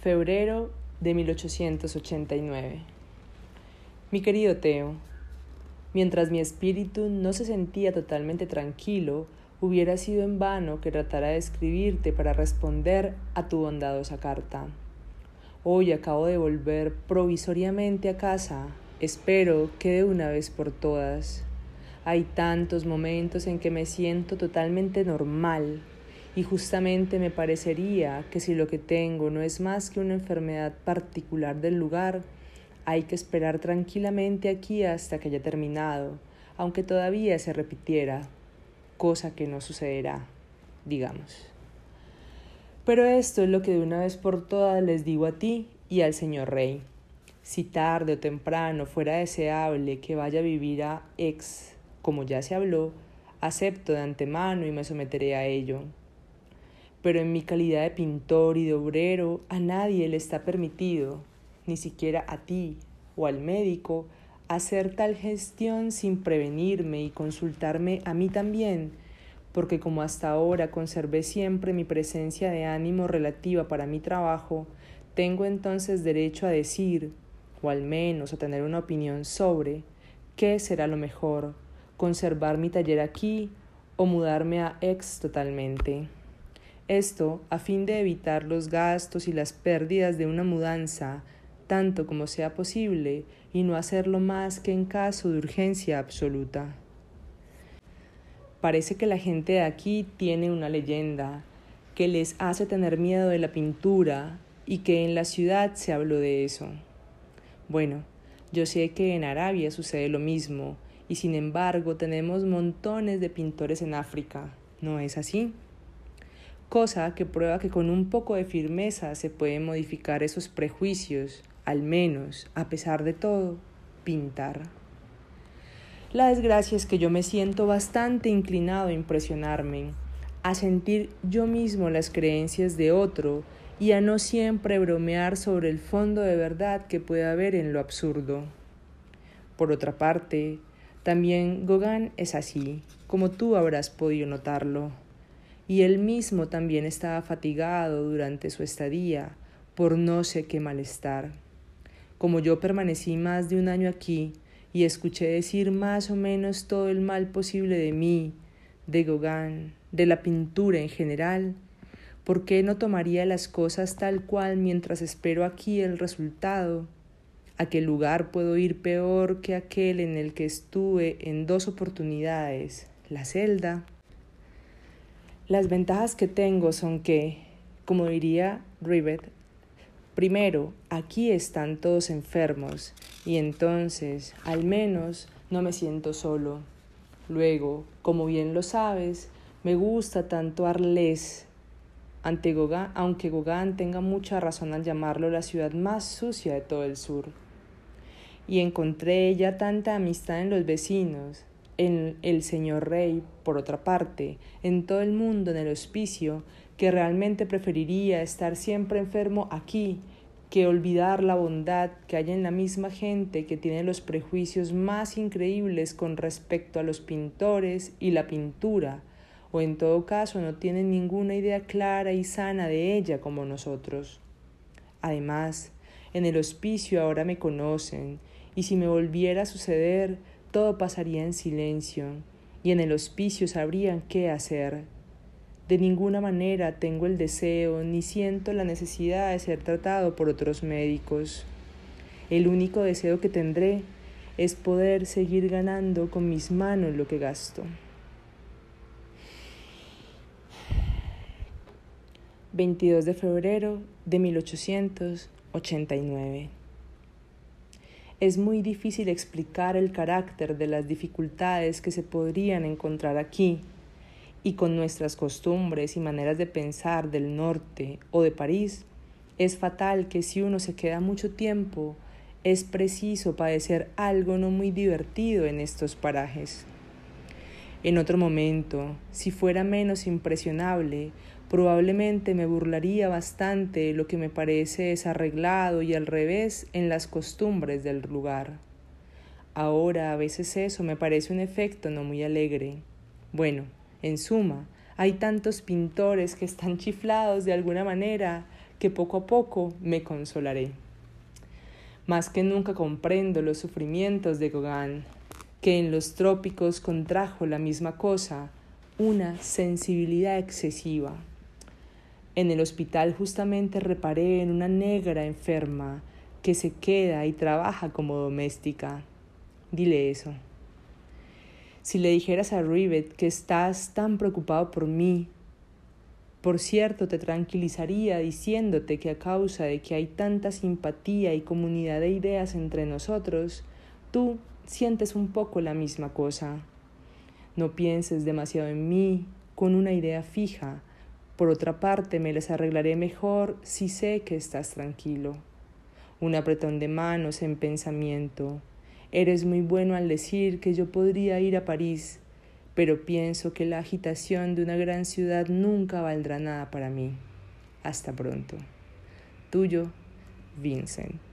Febrero de 1889. Mi querido Teo, mientras mi espíritu no se sentía totalmente tranquilo, hubiera sido en vano que tratara de escribirte para responder a tu bondadosa carta. Hoy acabo de volver provisoriamente a casa. Espero que de una vez por todas. Hay tantos momentos en que me siento totalmente normal y justamente me parecería que si lo que tengo no es más que una enfermedad particular del lugar, hay que esperar tranquilamente aquí hasta que haya terminado, aunque todavía se repitiera, cosa que no sucederá, digamos. Pero esto es lo que de una vez por todas les digo a ti y al señor rey. Si tarde o temprano fuera deseable que vaya a vivir a ex como ya se habló, acepto de antemano y me someteré a ello. Pero en mi calidad de pintor y de obrero, a nadie le está permitido, ni siquiera a ti o al médico, hacer tal gestión sin prevenirme y consultarme a mí también, porque como hasta ahora conservé siempre mi presencia de ánimo relativa para mi trabajo, tengo entonces derecho a decir, o al menos a tener una opinión sobre, qué será lo mejor conservar mi taller aquí o mudarme a ex totalmente. Esto a fin de evitar los gastos y las pérdidas de una mudanza, tanto como sea posible, y no hacerlo más que en caso de urgencia absoluta. Parece que la gente de aquí tiene una leyenda que les hace tener miedo de la pintura y que en la ciudad se habló de eso. Bueno, yo sé que en Arabia sucede lo mismo, y sin embargo tenemos montones de pintores en África, ¿no es así? Cosa que prueba que con un poco de firmeza se pueden modificar esos prejuicios, al menos, a pesar de todo, pintar. La desgracia es que yo me siento bastante inclinado a impresionarme, a sentir yo mismo las creencias de otro y a no siempre bromear sobre el fondo de verdad que puede haber en lo absurdo. Por otra parte, también Gauguin es así, como tú habrás podido notarlo. Y él mismo también estaba fatigado durante su estadía por no sé qué malestar. Como yo permanecí más de un año aquí y escuché decir más o menos todo el mal posible de mí, de Gauguin, de la pintura en general, ¿por qué no tomaría las cosas tal cual mientras espero aquí el resultado? ¿A qué lugar puedo ir peor que aquel en el que estuve en dos oportunidades? La celda. Las ventajas que tengo son que, como diría Rivet, primero, aquí están todos enfermos y entonces, al menos, no me siento solo. Luego, como bien lo sabes, me gusta tanto Arles, ante aunque Gauguin tenga mucha razón al llamarlo la ciudad más sucia de todo el sur y encontré ya tanta amistad en los vecinos, en el señor rey, por otra parte, en todo el mundo, en el hospicio, que realmente preferiría estar siempre enfermo aquí que olvidar la bondad que hay en la misma gente que tiene los prejuicios más increíbles con respecto a los pintores y la pintura, o en todo caso no tienen ninguna idea clara y sana de ella como nosotros. Además, en el hospicio ahora me conocen y si me volviera a suceder, todo pasaría en silencio, y en el hospicio sabrían qué hacer. De ninguna manera tengo el deseo ni siento la necesidad de ser tratado por otros médicos. El único deseo que tendré es poder seguir ganando con mis manos lo que gasto. 22 de febrero de 1889 es muy difícil explicar el carácter de las dificultades que se podrían encontrar aquí, y con nuestras costumbres y maneras de pensar del norte o de París, es fatal que si uno se queda mucho tiempo, es preciso padecer algo no muy divertido en estos parajes. En otro momento, si fuera menos impresionable, Probablemente me burlaría bastante lo que me parece desarreglado y al revés en las costumbres del lugar. Ahora a veces eso me parece un efecto no muy alegre. Bueno, en suma, hay tantos pintores que están chiflados de alguna manera que poco a poco me consolaré. Más que nunca comprendo los sufrimientos de Gauguin, que en los trópicos contrajo la misma cosa, una sensibilidad excesiva. En el hospital justamente reparé en una negra enferma que se queda y trabaja como doméstica. Dile eso. Si le dijeras a Rivet que estás tan preocupado por mí, por cierto, te tranquilizaría diciéndote que a causa de que hay tanta simpatía y comunidad de ideas entre nosotros, tú sientes un poco la misma cosa. No pienses demasiado en mí con una idea fija. Por otra parte, me les arreglaré mejor si sé que estás tranquilo. Un apretón de manos en pensamiento. Eres muy bueno al decir que yo podría ir a París pero pienso que la agitación de una gran ciudad nunca valdrá nada para mí. Hasta pronto. Tuyo, Vincent.